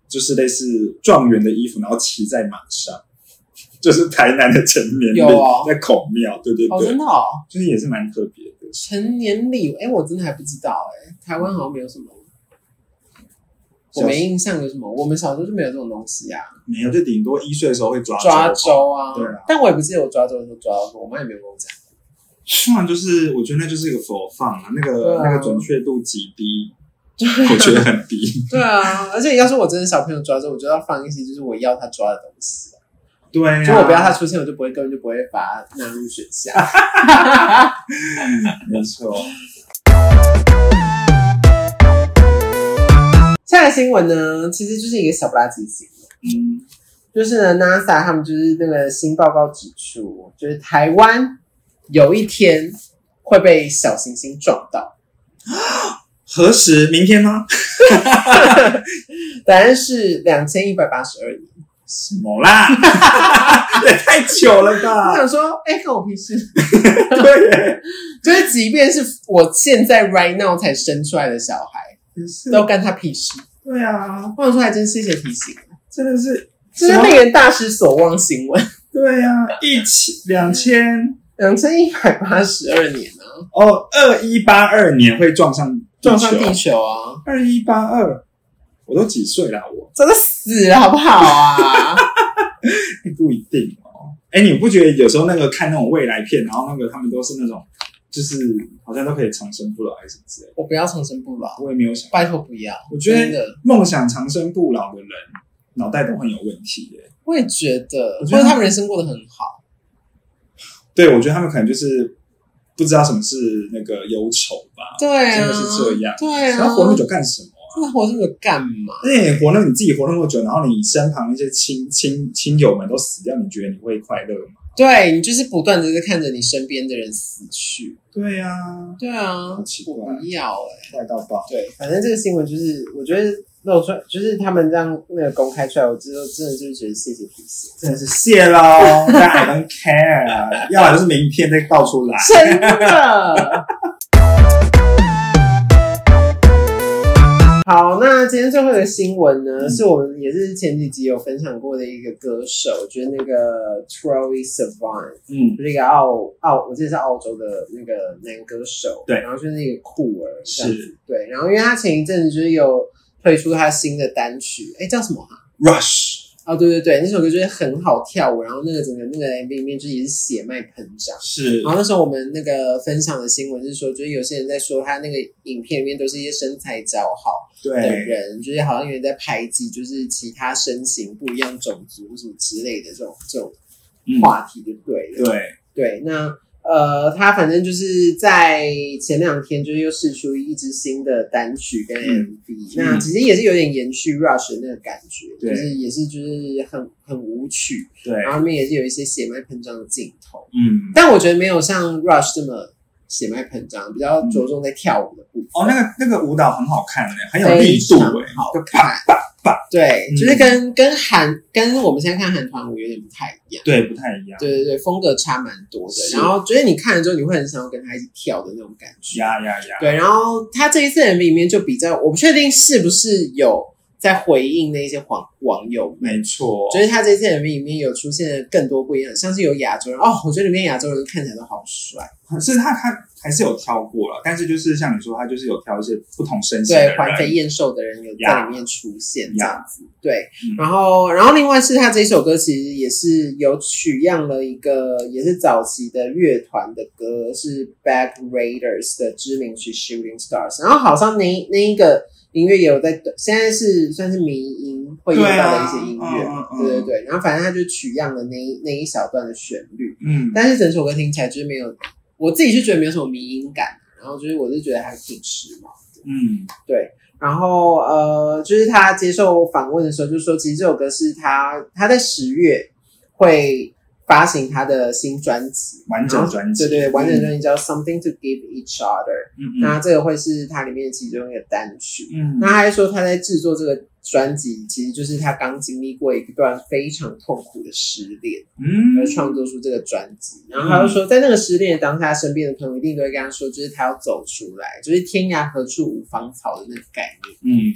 就是类似状元的衣服，然后骑在马上，就是台南的成年礼，哦在孔庙，对对哦，对，真的哦，就是也是蛮特别的。成年礼，哎，我真的还不知道，哎，台湾好像没有什么，我没印象有什么，我们小时候就没有这种东西啊，没有，就顶多一岁的时候会抓抓周周啊，对啊但我也不记得我抓周的时候抓到过，我妈也没有跟我讲，当然就是，我觉得那就是一个佛放啊，那个、啊那个准确度极低，我觉得很低。对啊，而且要是我真的小朋友抓周，我就要放一些就是我要他抓的东西啊，对啊，就我不要他出现，我就不会根本就不会把他纳入选项。没错。下个新闻呢，其实就是一个小不拉几新闻。嗯，就是呢，NASA 他们就是那个新报告指出，就是台湾有一天会被小行星撞到，何时？明天吗？答案是两千一百八十二年。什么啦？也太久了我？想说，哎、关我屁事！对，就是即便是我现在 right now 才生出来的小孩，也是都干他屁事。对啊，或者说，还真谢谢提醒，真的是，真是令人大失所望新闻。对啊，一千两千两千一百八十二年啊，哦，二一八二年会撞上撞上地球啊，二一八二，我都几岁了？我真的死了好不好啊？不一定哦。哎，你不觉得有时候那个看那种未来片，然后那个他们都是那种，就是好像都可以长生不老还是什么之类的？我不要长生不老，我也没有想，拜托不要。我觉得的，梦想长生不老的人脑袋都很有问题耶。我也觉得，我觉得者他们人生过得很好。对，我觉得他们可能就是不知道什么是那个忧愁吧。对啊，真的是这样对啊，然后活那么久干什么啊？那活那么久干嘛？而且你活那么你自己活那么久，然后你身旁那些亲亲亲友们都死掉，你觉得你会快乐吗？对你就是不断的在看着你身边的人死去。对呀、对啊，好奇怪我不要哎、快到爆。对，反正这个新闻就是，我觉得露出来，就是他们这样那个公开出来，我之后真的就是觉得谢谢皮鞋。真的是谢喽，但 I don't care，要么就是明天再爆出来。真的。好，那今天最后一个新闻呢，嗯。是我们也是前几集有分享过的一个歌手，就是那个 Troy Sivan，嗯，就是一个澳澳，我记得是澳洲的那个男歌手，对。然后就是那个酷儿，是。对，然后因为他前一阵子就是有推出他新的单曲，哎，叫什么啊？Rush，哦，对对对，那首歌就是很好跳舞，然后那个整个那个 MV 里面就也是血脉喷张。是然后那时候我们那个分享的新闻是说，就是有些人在说他那个影片里面都是一些身材姣好的人，就是好像有人在排挤，就是其他身形不一样种族什么之类的这种这种嗯话题，就对了。对对，那呃，他反正就是在前两天就是又试出一支新的单曲跟 MV，、那其实也是有点延续 Rush 的那个感觉，对。就是也是就是很很舞曲，对，然后里面也是有一些血脉喷张的镜头，嗯，但我觉得没有像 Rush 这么血脉喷张，比较着重在跳舞的部分。哦，那个那个舞蹈很好看诶，很有力度诶，就好看对，嗯就是跟跟韩跟我们现在看韩团舞有点不太一样。对，不太一样。对对对，风格差蛮多的。是然后觉得你看了之后，你会很想要跟他一起跳的那种感觉。呀呀呀！对，然后他这一次 MV 里面就比较，我不确定是不是有在回应那些网网友们，没错，就是他这次 MV 里面有出现更多不一样，像是有亚洲人哦，我觉得里面亚洲人看起来都好帅，是他他还是有挑过了，但是就是像你说，他就是有挑一些不同身形对，环肥燕瘦的人有在里面出现这样子。对嗯，然后然后另外是他这首歌其实也是有取样了一个也是早期的乐团的歌，是 Back Raiders 的知名曲 Shooting Stars，然后好像那那一个音乐也有在现在是算是民音会用到的一些音乐，对对对对，然后反正他就取样了那一那一小段的旋律，嗯，但是整首歌听起来就是没有，我自己是觉得没有什么民音感，然后就是我是觉得还挺时髦的。嗯。对，然后呃，就是他接受访问的时候就说，其实这首歌是他他在十月会发行他的新专辑，完整专辑对对，完整嗯专辑叫《Something to Give Each Other》，嗯那这个会是它里面其中一个单曲。嗯那他还说他在制作这个专辑，其实就是他刚经历过一段非常痛苦的失恋。嗯而创作出这个专辑。然后他就说，在那个失恋的当下，身边的朋友一定都会跟他说，就是他要走出来，就是天涯何处无芳草的那个概念。嗯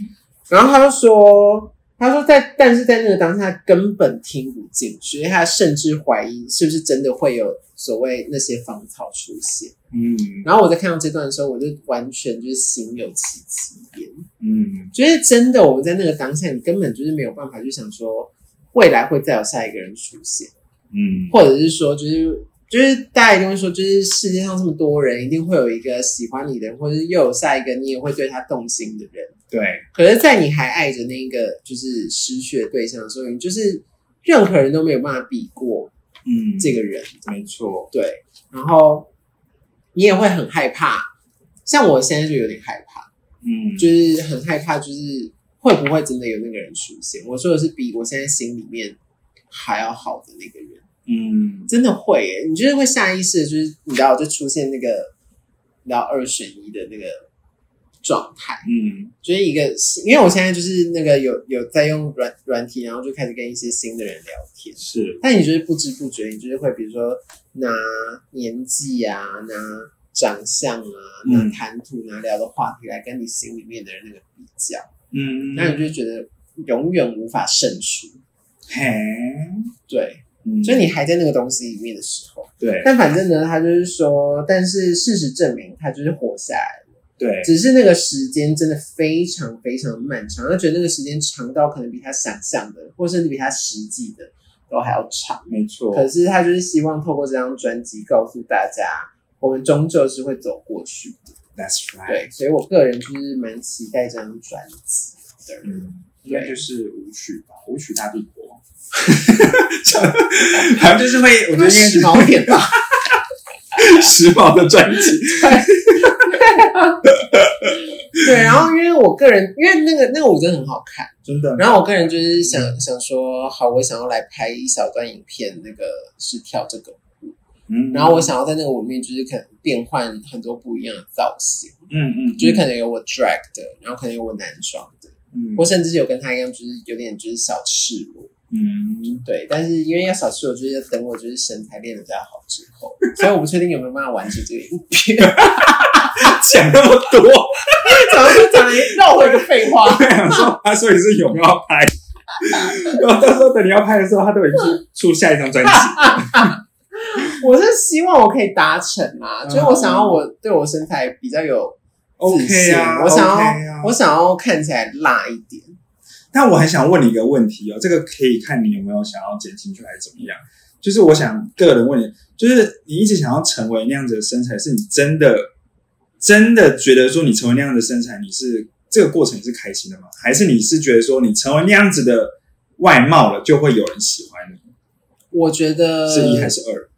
然后他就说，他说在，但是在那个当下根本听不进去，因为他甚至怀疑是不是真的会有所谓那些芳草出现。嗯然后我在看到这段的时候，我就完全就是心有戚戚焉，嗯觉得真的我们在那个当下，你根本就是没有办法去想说未来会再有下一个人出现。嗯或者是说，就是就是大家一定会说，就是世界上这么多人，一定会有一个喜欢你的人，或者是又有下一个你也会对他动心的人。对，可是，在你还爱着那一个就是失去的对象的时候，你就是任何人都没有办法比过嗯这个人。没错，对，然后你也会很害怕，像我现在就有点害怕，嗯就是很害怕，就是会不会真的有那个人出现？我说的是比我现在心里面还要好的那个人。嗯。真的会耶，你就是会下意识的，就是你知道，就出现那个你知道二选一的那个状态，嗯。就是一个，因为我现在就是那个有有在用软软体，然后就开始跟一些新的人聊天，是。但你就是不知不觉，你就是会比如说拿年纪啊，拿长相啊，拿嗯谈吐，拿聊的话题来跟你心里面的人那个比较，嗯，那你就觉得永远无法胜出，嘿，对，嗯所以你还在那个东西里面的时候。对但反正呢，他就是说，但是事实证明，他就是活下来了。对只是那个时间真的非常非常漫长，他觉得那个时间长到可能比他想象的，或甚至比他实际的都还要长。没错，可是他就是希望透过这张专辑告诉大家，我们终究是会走过去的。That's right，对，所以我个人就是蛮期待这张专辑的。嗯，应该就是舞曲吧，舞曲大帝国，好像就是会，我觉得应该时是髦一点吧。时髦的专辑，对，然后因为我个人，因为那个那个舞真的很好看。真的，然后我个人就是想想说，好，我想要来拍一小段影片，那个是跳这个舞，嗯。然后我想要在那个舞里面就是可能变换很多不一样的造型，嗯嗯，就是可能有我 drag 的，然后可能有我男装的，嗯。或甚至有跟他一样，就是有点就是小赤裸，嗯，对。但是因为要少吃，我，就是要等我就是身材练得比较好之后，所以我不确定有没有办法完成这个影片。讲那么多，讲就讲了一绕回一个废话。我想说，他说你是有没有拍？然后到时候等你要拍的时候，他都已经出出下一张专辑。我是希望我可以达成啊，嗯就是我想要我对我身材比较有自 OK 我想要、我想要看起来辣一点。但我很想问你一个问题哦，这个可以看你有没有想要减进去还是怎么样？就是我想个人问你，就是你一直想要成为那样子的身材，是你真的真的觉得说你成为那样的身材，你是这个过程是开心的吗？还是你是觉得说你成为那样子的外貌了，就会有人喜欢你？我觉得是一还是二？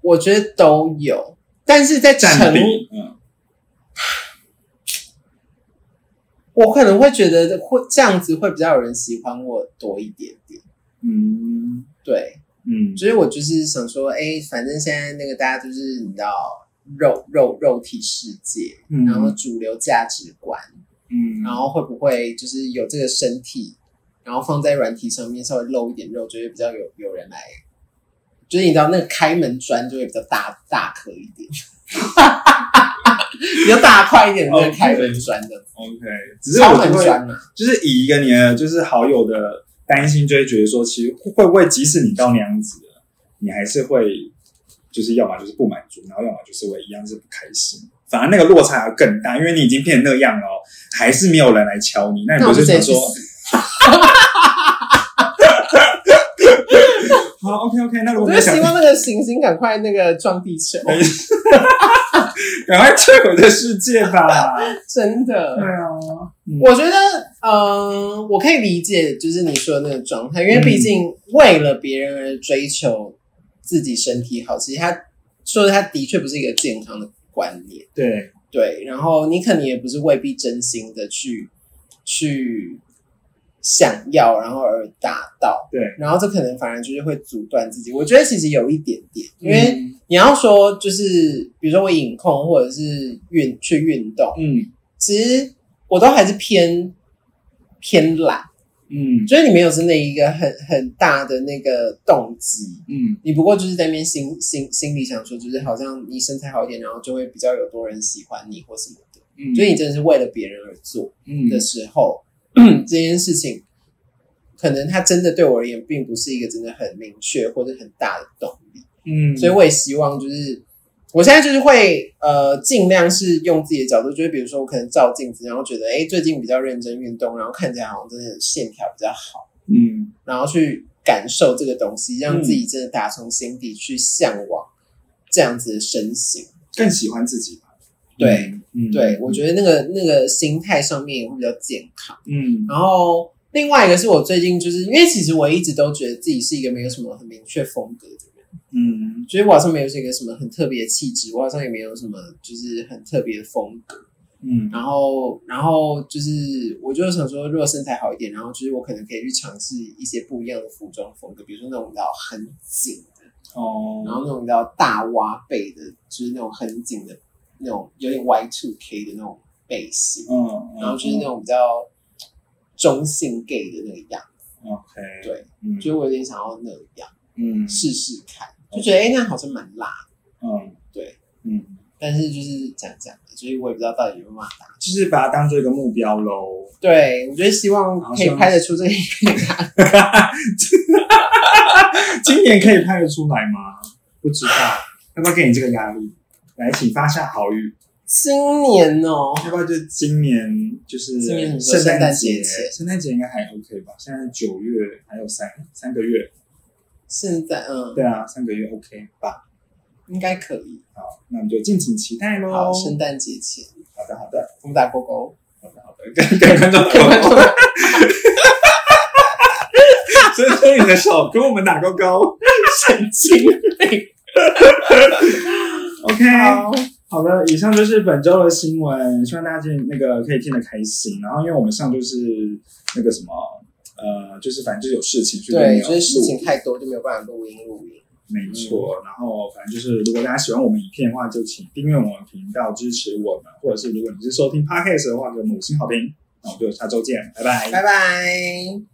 我觉得都有，但是在成嗯，我可能会觉得会这样子会比较有人喜欢我多一点点。嗯。对，嗯。所以我就是想说，哎，反正现在那个大家就是你知道肉肉肉体世界，嗯。然后主流价值观，嗯，然后会不会就是有这个身体，然后放在软体上面稍微露一点肉，就会比较有有人来，就是你知道那个开门砖就会比较大大颗一点，比较大块一点的那个开门砖的 OK，只是我就会。就是以一个你的就是好友的担心，就会觉得说，其实会不会即使你到那样子了，你还是会就是要么就是不满足，然后要么就是会一样是不开心。反而那个落差要更大，因为你已经变成那样了哦，还是没有人来敲你，那你不就是直接去想说，死。好，OK OK，那如我就希望那个行星赶快那个撞地球，赶快摧毁这世界吧，真的对。啊，嗯我觉得，呃，我可以理解，就是你说的那个状态，因为嗯毕竟为了别人而追求自己身体好，其实他说的他的确不是一个健康的观念，对，对。然后你可能也不是未必真心的去去想要，然后而达到，对，然后这可能反而就是会阻断自己。我觉得其实有一点点，因为嗯。你要说就是，比如说我饮控或者是运去运动，嗯。其实我都还是偏偏懒，嗯。就是你没有真的一个很很大的那个动机，嗯。你不过就是在那边心心心里想说，就是好像你身材好一点，然后就会比较有多人喜欢你或什么的，嗯，所以你真的是为了别人而做嗯。的时候，这件事情可能它真的对我而言并不是一个真的很明确或者很大的动力，嗯，所以我也希望就是。我现在就是会呃尽量是用自己的角度，就是比如说我可能照镜子，然后觉得哎、诶最近比较认真运动，然后看起来好像真的线条比较好，嗯然后去感受这个东西，让自己真的打从心底去向往这样子的身形。更喜欢自己吧，对，嗯，对我觉得那个那个心态上面也会比较健康。嗯然后另外一个是我最近就是因为其实我一直都觉得自己是一个没有什么很明确风格的人。嗯所以我好像没有一个什么很特别的气质，我好像也没有什么就是很特别的风格。嗯然后，然后就是我就想说，如果身材好一点，然后就是我可能可以去尝试一些不一样的服装风格，比如说那种比较很紧的，哦，然后那种比较大挖背的，就是那种很紧的那种有点 Y two K 的那种背心，嗯，然后就是那种比较中性 gay 的那个样子。OK，对，嗯就是我有点想要那样嗯试试看，就觉得哎、诶那好像蛮辣，嗯对。嗯，但是就是讲讲的，所以我也不知道到底有没有办法。就是把它当做一个目标喽。对，我觉得希望可以拍得出这个影片啊。今年可以拍得出来吗？不知道，要不要给你这个压力？来，请发下好语。今年哦，要不要就今年就是今年你说圣诞节？圣诞节应该还 OK 吧？现在九月还有三三个月，现在嗯，对啊，三个月 OK 吧？应该可以。好，那我们就敬请期待喽。好，圣诞节前好的，好的，我们打勾勾。好的，好的，跟跟观众打勾勾，伸出你的手跟我们打勾勾。神经病。OK，好，好的，以上就是本周的新闻，希望大家那个可以听得开心。然后，因为我们上周是那个什么，呃，就是反正就是有事情，对，就是事情太多就没有办法录音录音。没错，然后反正就是，如果大家喜欢我们影片的话，就请订阅我们频道支持我们，或者是如果你是收听 Podcast 的话，就五星好评。那我们就下周见，拜拜。拜拜。